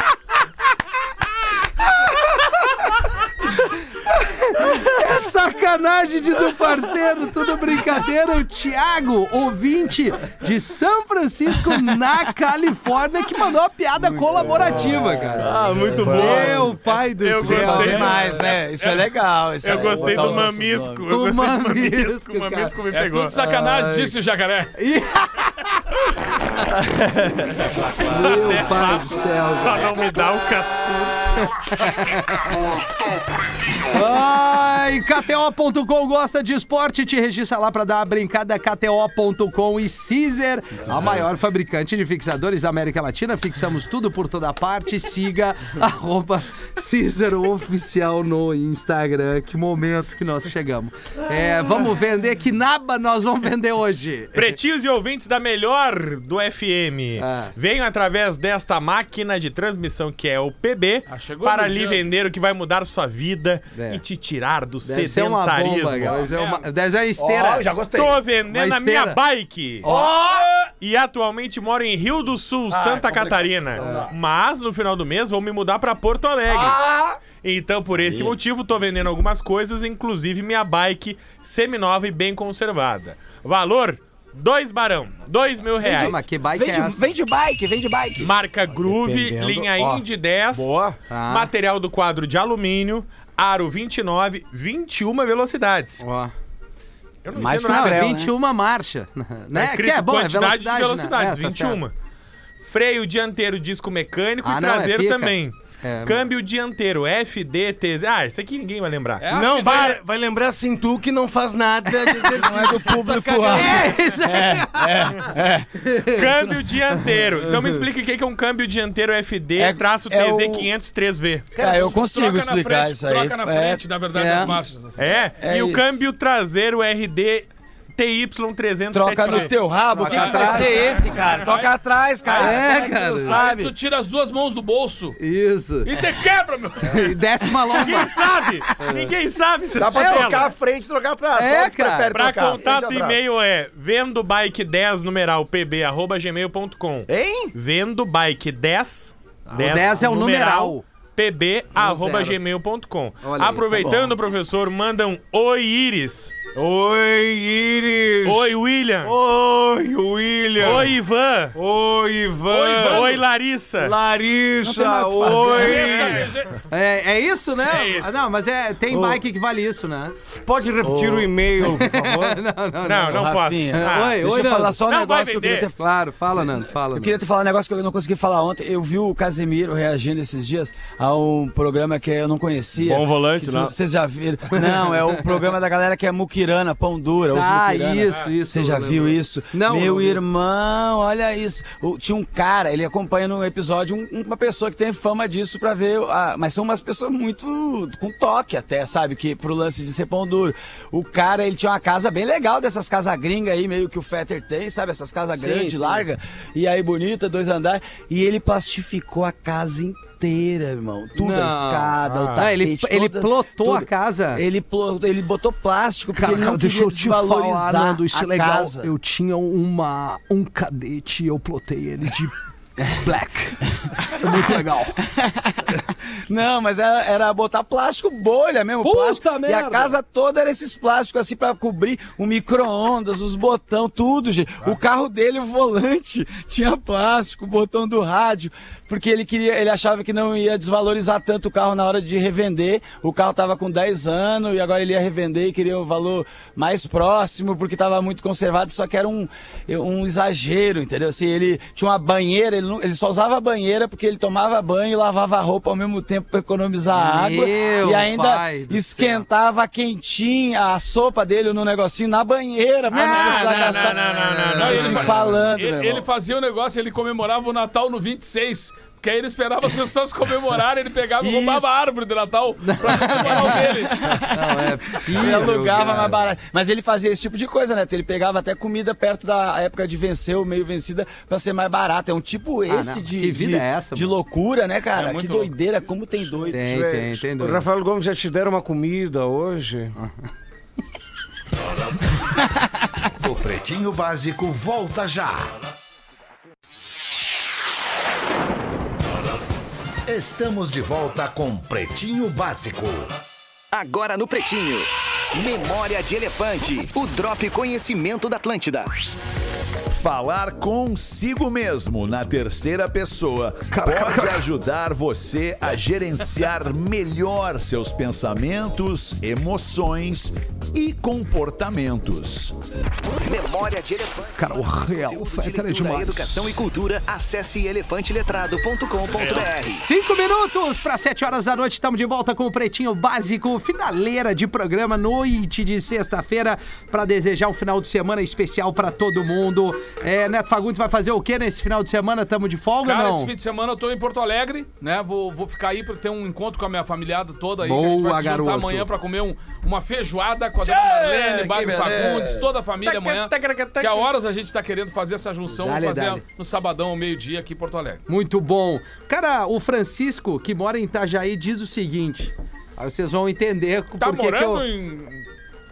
É sacanagem, diz o parceiro, tudo brincadeira. O Thiago, ouvinte de São Francisco, na Califórnia, que mandou a piada colaborativa, cara. Ah, muito bom. Meu pai do Eu céu. gostei. Demais, né? Isso é legal. Isso Eu é- gostei do mamisco. Eu O gostei do mamisco, mamisco. O cara. mamisco me É pegou. tudo sacanagem, disse o jacaré. Meu pai do céu. Só não me dá o cascudo. [LAUGHS] Ai, KTO.com gosta de esporte, te registra lá pra dar uma brincada. KTO.com e Caesar, a maior fabricante de fixadores da América Latina. Fixamos tudo por toda parte. Siga [LAUGHS] arroba Caesar Oficial no Instagram. Que momento que nós chegamos. É, vamos vender, que naba nós vamos vender hoje? Pretinhos e ouvintes da melhor do FM. Ah. Venham através desta máquina de transmissão que é o PB Ah, para lhe vender o que vai mudar sua vida É. e te tirar do Deve ser uma sedentarismo. bomba, cara. Deve ser uma, deve ser uma esteira. Ó, já gostei. Tô vendendo a minha bike. E atualmente moro em Rio do Sul, Ah, é Santa complicado. Catarina. Mas no final do mês vou me mudar pra Porto Alegre. Ah! Então, por esse motivo, tô vendendo algumas coisas, inclusive minha bike seminova e bem conservada. Valor Dois barão, dois mil reais. Ah, mas que bike Vem é essa? vem de bike, vem de bike. Marca Groove, Dependendo, linha ó. Indy 10. Boa. Tá. Material do quadro de alumínio, aro 29, 21 velocidades. Ó. Eu não Mais entendo que Não, nada. é Creu, né? 21 marcha. [LAUGHS] Tá Né? escrito Que é bom, é quantidade velocidade, de velocidades, né? É, tá 21. Freio dianteiro disco mecânico Ah, e não, é traseiro pica. também. É, Câmbio dianteiro FD, TZ. Ah, isso aqui ninguém vai lembrar. É Não, FD. vai, vai lembrar assim, tu que não faz nada de exercício. [LAUGHS] Não é do público alto. É, isso aí. [LAUGHS] Câmbio dianteiro. Então me explica o que é um câmbio dianteiro FD É- traço é o- TZ500 3V. Cara, eu consigo explicar frente, isso aí. Troca na É, frente, na verdade, É. das marchas. assim. É? É e o isso. câmbio traseiro RD TY307V. Troca no teu rabo, Troca quem vai atrás. ser esse, cara? Toca atrás, cara. É, que tu cara. Aí sabe? tu tira as duas mãos do bolso Isso. e te quebra, meu. E desce uma lomba. Ninguém sabe! Ninguém sabe se Dá pra é trocar a frente e trocar atrás. É, que cara. Pra trocar? contato atrás? e-mail é vendo bike 10 numeral pb arroba gmail.com. Hein? Vendo bike 10. O 10 é o numeral. pb arroba zero. gmail.com. Olha aí, Aproveitando, professor, manda um Oi Iris. Oi, Iris. Oi William. Oi, William. Oi Ivan. Oi, Ivan. Oi Larissa. Não Larissa. Oi. Essa- É, é isso, né? É isso. Ah, Não, mas é, tem bike que vale isso, né? Pode repetir o e-mail, por [LAUGHS] favor? Não, não, Não, não posso. Rafinha. Ah, Oi, Deixa oi, eu falar só um Não negócio que eu queria ter Claro, fala, Nando, fala. Eu Nando. queria te falar um negócio que eu não consegui falar ontem. Eu vi o Casemiro reagindo esses dias a um programa que eu não conhecia. Bom volante, né? Vocês já viram? Não, é o programa da galera que é muquirana, pão dura. Ah, isso, isso. Você já viu isso? Não, Meu irmão, olha isso. O- tinha um cara, ele acompanha no episódio um- uma pessoa que tem fama disso pra ver. ah, mas são umas pessoas muito com toque até, sabe? Que pro lance de ser pão duro. O cara, ele tinha uma casa bem legal dessas casas gringas aí, meio que o Fetter tem, sabe? Essas casas grandes, sim. largas. E aí bonita, dois andares. E ele plastificou a casa inteira, irmão. Tudo, a Não. escada, o Ah, tapete, ele, ele toda- plotou a tudo. casa. Ele, plo- ele botou plástico porque Cara, ele cara, deixa eu te falar, Nando, isso a é legal. casa. Eu tinha uma, um cadete e eu plotei ele de black. É muito legal. Não, mas era, era botar plástico bolha mesmo. Puta plástico, E a merda! casa toda era esses plásticos assim pra cobrir o micro-ondas, os botão, tudo, gente. O carro dele, o volante, [LAUGHS] tinha plástico, o botão do rádio, porque ele queria, ele achava que não ia desvalorizar tanto o carro na hora de revender. O carro tava com 10 anos e agora ele ia revender e queria o valor mais próximo, porque tava muito conservado, só que era um, um exagero, entendeu? Assim, ele tinha uma banheira, ele, não- ele só usava a banheira porque ele tomava banho e lavava a roupa ao mesmo tempo para economizar Meu água. E ainda esquentava quentinha a sopa dele no negocinho na banheira. pra Não, precisar não, gastar. não, não, não, não, não, Tô ele te fa- falando, meu Ele, irmão. ele fazia o negócio, ele comemorava o Natal no 26. Porque aí ele esperava as pessoas comemorarem, ele pegava e roubava a árvore de Natal pra comemorar o dele. Não, é possível. Ele alugava cara. mais barato. Mas ele fazia esse tipo de coisa, né? Ele pegava até comida perto da época de vencer ou meio vencida pra ser mais barato. É um tipo esse Ah, não. de, Que vida de, é essa, de mano? loucura, né, cara? É que muito louco. doideira, como tem doido. Tem, tem, tem O doido. Rafael Gomes já te deram uma comida hoje? [LAUGHS] O Pretinho Básico volta já. Estamos de volta com Pretinho Básico. Agora no Pretinho. Memória de Elefante. O Drop Conhecimento da Atlântida. Falar consigo mesmo na terceira pessoa pode ajudar você a gerenciar melhor seus pensamentos, emoções e comportamentos. Memória de Elefante. Cara, o real de Fetter é demais. Educação e cultura. Acesse elefanteletrado.com.br. Cinco minutos para sete horas da noite, estamos de volta com o Pretinho Básico, finaleira de programa, noite de sexta-feira, para desejar um final de semana especial para todo mundo. É, Neto Fagundes vai fazer o que nesse final de semana? Estamos de folga Cara, ou esse não? fim de semana eu tô em Porto Alegre, né? Vou, vou ficar aí pra ter um encontro com a minha familiada toda aí. que a gente Boa, vai se juntar garoto. amanhã pra comer um- uma feijoada com a dona Marlene, Bairro Fagundes, toda a família amanhã. Que a horas a gente tá querendo fazer essa junção, Dale, fazer dale. no sabadão ao meio-dia aqui em Porto Alegre. Muito bom. Cara, o Francisco, que mora em Itajaí, diz o seguinte. Aí vocês vão entender Tá por que eu... em.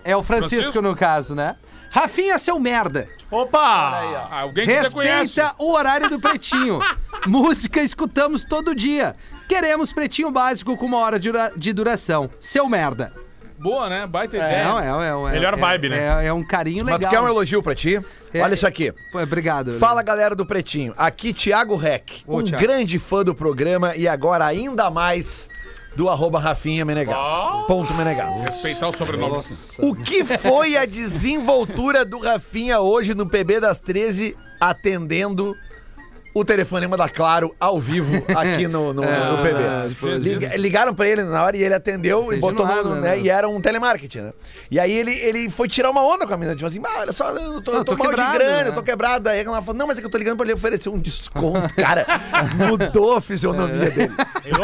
É o Francisco, Francisco? no caso, né? Rafinha, seu merda. Opa! Ah, alguém que você conhece. Respeita o horário do Pretinho. [LAUGHS] Música escutamos todo dia. Queremos Pretinho Básico com uma hora de, dura- de duração. Seu merda. Boa, né? Baita É, ideia. não, é, é, é, Melhor é- vibe, né? É, é um carinho Mas legal. tu quer um elogio pra ti? É. Olha isso aqui. Pô, Obrigado. Fala galera do Pretinho, aqui Thiago Rec, Ô, um Thiago. grande fã do programa e agora ainda mais do arroba Rafinha Menegas. Ponto Menegas. Respeitar o sobrenome. O que foi a desenvoltura do Rafinha hoje no PB das 13 atendendo o telefonema da Claro ao vivo [LAUGHS] aqui no, no, É, no PB? Liga- isso. ligaram pra ele na hora e ele atendeu Fez e botou de no, nada, né, né? E era um telemarketing, né? E aí ele, ele foi tirar uma onda com a menina, tipo assim, ah, olha só, eu tô, Não, eu tô tô mal quebrado, de grana, né? eu tô quebrado. Aí ela falou, não, mas é que eu tô ligando pra ele oferecer um desconto. [LAUGHS] Cara, mudou a fisionomia dele.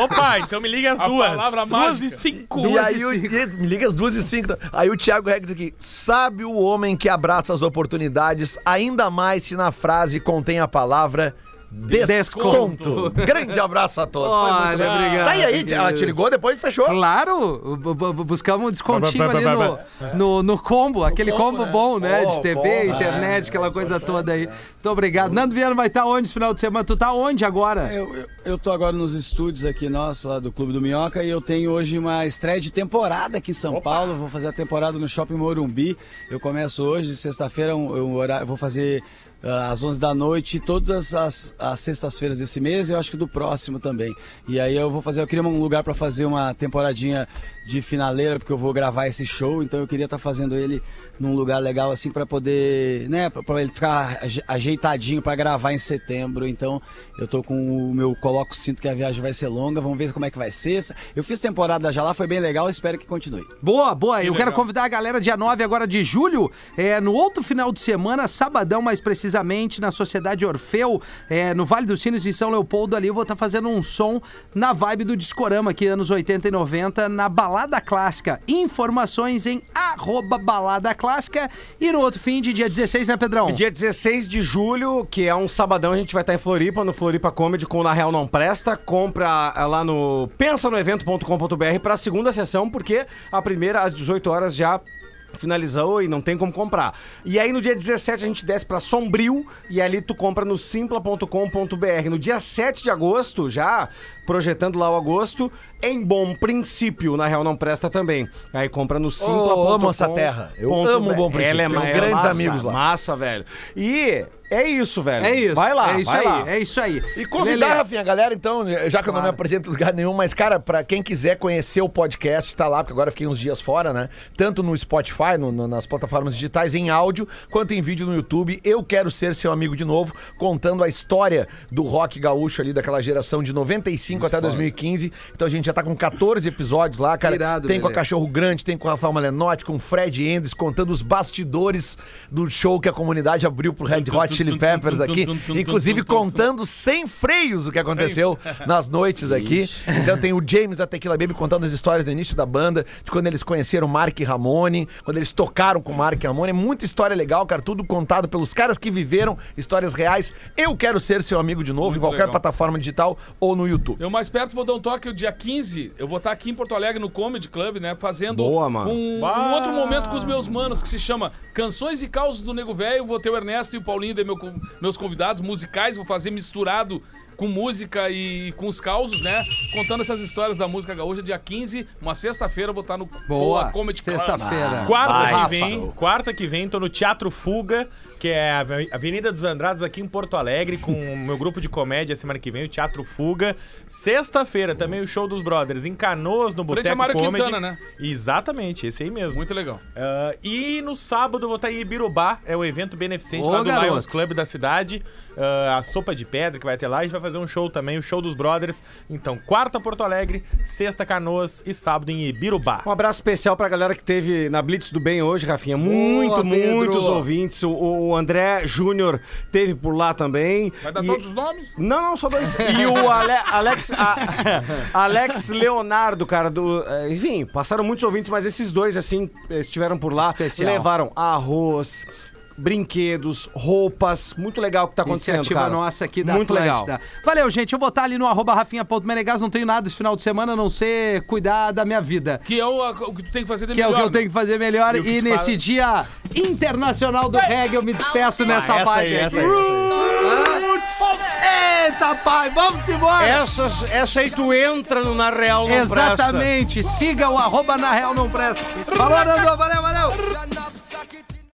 Opa, então me liga às A duas. palavra duas e cinco. E aí, o, e- me liga às duas e cinco. Aí o Thiago Rex aqui: sabe o homem que abraça as oportunidades, ainda mais se na frase contém a palavra desconto. Grande abraço a todos. Foi muito Olha, obrigado. Tá e aí, ela te ligou depois e fechou. Claro, bu- bu- bu- buscamos um descontinho ali no, no, no combo, aquele combo, bom, né? Oh, de TV, bom, internet, aquela coisa toda aí. Muito obrigado. Nando Viana vai estar onde esse final de semana? Tu tá onde agora? Eu, eu, eu tô agora nos estúdios aqui nossos, lá do Clube do Minhoca, e eu tenho hoje uma estreia de temporada aqui em São Paulo. Vou fazer a temporada no Shopping Morumbi. Eu começo hoje, sexta-feira, um, um horário, vou fazer ah, às 11 da noite, todas as, as sextas-feiras desse mês e eu acho que do próximo também. E aí eu vou fazer, eu queria um lugar para fazer uma temporadinha de finaleira, porque eu vou gravar esse show, então eu queria estar fazendo ele num lugar legal assim para poder, né, para ele ficar aje- ajeitadinho para gravar em setembro. Então, eu tô com o meu coloco cinto que a viagem vai ser longa, vamos ver como é que vai ser. Eu fiz temporada já lá, foi bem legal, espero que continue. Boa, boa. Eu quero legal. convidar a galera dia 9 agora de julho, é, no outro final de semana, sabadão mais precisamente, na Sociedade Orfeu, é, no Vale dos Sinos, em São Leopoldo, ali eu vou estar fazendo um som na vibe do Discorama, aqui anos 80 e 90, na Balada Clássica. Informações em arroba Balada Clássica. E no outro fim de dia 16, né, Pedrão? Dia 16 de julho, que é um sabadão, a gente vai estar em Floripa, no Floripa Comedy com Na Real Não Presta. Compra eh, lá no pensanoevento.com.br para a segunda sessão, porque a primeira às 18 horas já finalizou e não tem como comprar. E aí no dia 17 a gente desce pra Sombrio e ali tu compra no simpla.com.br. No dia 7 de agosto, já projetando lá o agosto, em bom princípio, na real não presta também. Aí compra no simpla.com. amo essa terra. Eu amo Bom Princípio. Ela é, Tenho grandes massa, amigos lá. Massa, velho. E é isso, velho. É isso. Vai lá, É isso vai aí. lá. É isso aí. E convidar, Lelê, Rafinha, a galera, então, já que eu não me apresento em lugar nenhum, mas, cara, pra quem quiser conhecer o podcast, tá lá, porque agora eu fiquei uns dias fora, né? Tanto no Spotify, no- no- nas plataformas digitais, em áudio, quanto em vídeo no YouTube. Eu quero ser seu amigo de novo, contando a história do rock gaúcho ali, daquela geração de 95 até 2015. Então a gente já tá com 14 episódios lá, cara. Irado, tem com a. Cachorro Grande, tem com o Rafael Malenotti, com o Fred Endes, contando os bastidores do show que a comunidade abriu pro Red Hot Chili Peppers aqui. Inclusive contando sem freios o que aconteceu [LAUGHS] nas noites aqui. Então tem o James da Tequila Baby contando as histórias do início da banda, de quando eles conheceram o Mark Ramone, quando eles tocaram com o Mark Ramone. É muita história legal, cara. Tudo contado pelos caras que viveram histórias reais. Eu quero ser seu amigo de novo, Muito em qualquer legal. plataforma digital ou no YouTube. Eu mais perto vou dar um toque o dia 15. Eu vou estar aqui em Porto Alegre no Comedy Club, né? Fazendo Boa, mano. Um, um outro momento com os meus manos que se chama Canções e Causos do Nego Velho. Vou ter o Ernesto e o Paulinho, de meu, meus convidados musicais. Vou fazer misturado com música e com os causos, né? Contando essas histórias da música gaúcha. Dia 15, uma sexta-feira, eu vou estar no Boa. Comedy Club. Sexta-feira. Quarta Vai, que Rafa. vem, quarta que vem, tô no Teatro Fuga, que é a Ave- Avenida dos Andrados aqui em Porto Alegre, com o meu grupo de comédia semana que vem, o Teatro Fuga. Sexta-feira também o show dos brothers em Canoas, no Boteco Mário Comedy. Quintana, né? Exatamente, esse aí mesmo. Muito legal. Ah, e no sábado eu vou estar em Ibirubá, é o evento beneficente Ô, lá do garoto. Lions Club da cidade. Ah, a sopa de pedra que vai ter lá, a gente vai fazer um show também, o show dos brothers. Então, quarta Porto Alegre, sexta Canoas e sábado em Ibirubá. Um abraço especial pra galera que teve na Blitz do Bem hoje, Rafinha. Muito, Pedro. muitos ouvintes. O, o André Júnior teve por lá também. Vai dar E- todos os nomes? Não, não, só dois. [LAUGHS] E o Ale- Alex, a- [LAUGHS] Alex Leonardo, cara, do. eh, Enfim, passaram muitos ouvintes, mas esses dois, assim, estiveram por lá. Especial. Levaram arroz. Brinquedos, roupas, muito legal o que tá acontecendo, Iniciativa cara. nossa aqui da Muito Atlântida. legal. Valeu, gente. Eu vou estar ali no arroba rafinha.menegas. Não tenho nada esse final de semana a não ser cuidar da minha vida. Que é o, o que tu tem que fazer de Que é o melhor. que eu tenho que fazer melhor. E E, que nesse fala- dia internacional do reggae, eu me despeço nessa essa vibe aí, essa aí, essa aí. Eita, pai, vamos embora! Essas, essa aí tu entra no Na Real Não Presta. Exatamente. Siga o arroba na real não presta. Falou, Nando. Valeu, valeu.